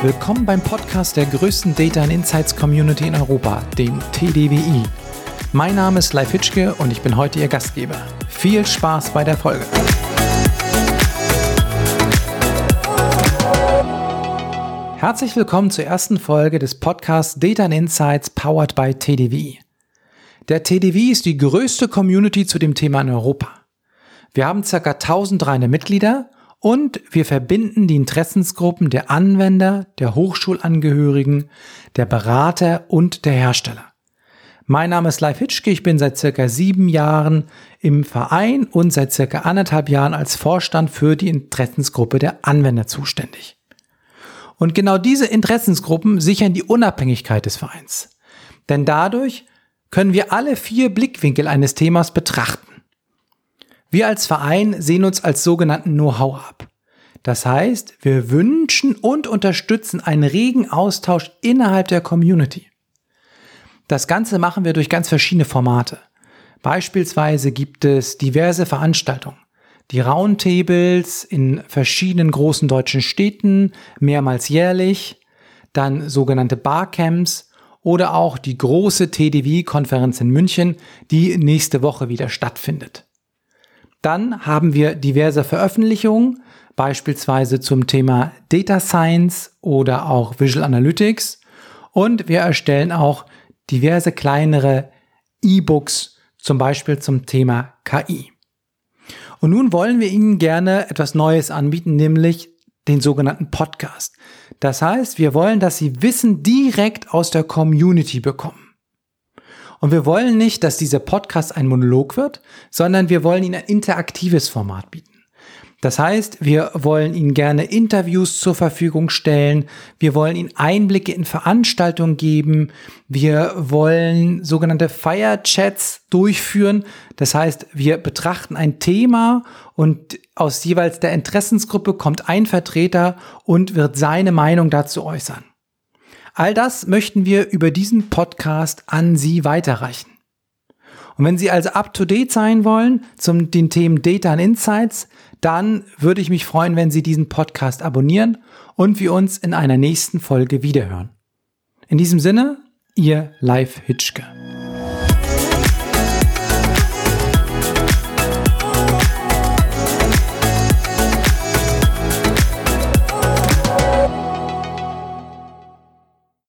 Willkommen beim Podcast der größten Data and Insights Community in Europa, dem TDWI. Mein Name ist Leif Hitschke und ich bin heute Ihr Gastgeber. Viel Spaß bei der Folge. Herzlich willkommen zur ersten Folge des Podcasts Data and Insights powered by TDWI. Der TDWI ist die größte Community zu dem Thema in Europa. Wir haben ca. 1300 Mitglieder und wir verbinden die Interessensgruppen der Anwender, der Hochschulangehörigen, der Berater und der Hersteller. Mein Name ist Leif Hitschke, ich bin seit circa sieben Jahren im Verein und seit circa anderthalb Jahren als Vorstand für die Interessensgruppe der Anwender zuständig. Und genau diese Interessensgruppen sichern die Unabhängigkeit des Vereins. Denn dadurch können wir alle vier Blickwinkel eines Themas betrachten. Wir als Verein sehen uns als sogenannten Know-how-Hub. Das heißt, wir wünschen und unterstützen einen regen Austausch innerhalb der Community. Das Ganze machen wir durch ganz verschiedene Formate. Beispielsweise gibt es diverse Veranstaltungen. Die Roundtables in verschiedenen großen deutschen Städten, mehrmals jährlich, dann sogenannte Barcamps oder auch die große TDW-Konferenz in München, die nächste Woche wieder stattfindet. Dann haben wir diverse Veröffentlichungen, beispielsweise zum Thema Data Science oder auch Visual Analytics. Und wir erstellen auch diverse kleinere E-Books, zum Beispiel zum Thema KI. Und nun wollen wir Ihnen gerne etwas Neues anbieten, nämlich den sogenannten Podcast. Das heißt, wir wollen, dass Sie Wissen direkt aus der Community bekommen. Und wir wollen nicht, dass dieser Podcast ein Monolog wird, sondern wir wollen Ihnen ein interaktives Format bieten. Das heißt, wir wollen Ihnen gerne Interviews zur Verfügung stellen. Wir wollen Ihnen Einblicke in Veranstaltungen geben. Wir wollen sogenannte Fire Chats durchführen. Das heißt, wir betrachten ein Thema und aus jeweils der Interessensgruppe kommt ein Vertreter und wird seine Meinung dazu äußern. All das möchten wir über diesen Podcast an Sie weiterreichen. Und wenn Sie also up-to-date sein wollen zum den Themen Data and Insights, dann würde ich mich freuen, wenn Sie diesen Podcast abonnieren und wir uns in einer nächsten Folge wiederhören. In diesem Sinne, Ihr Live Hitschke.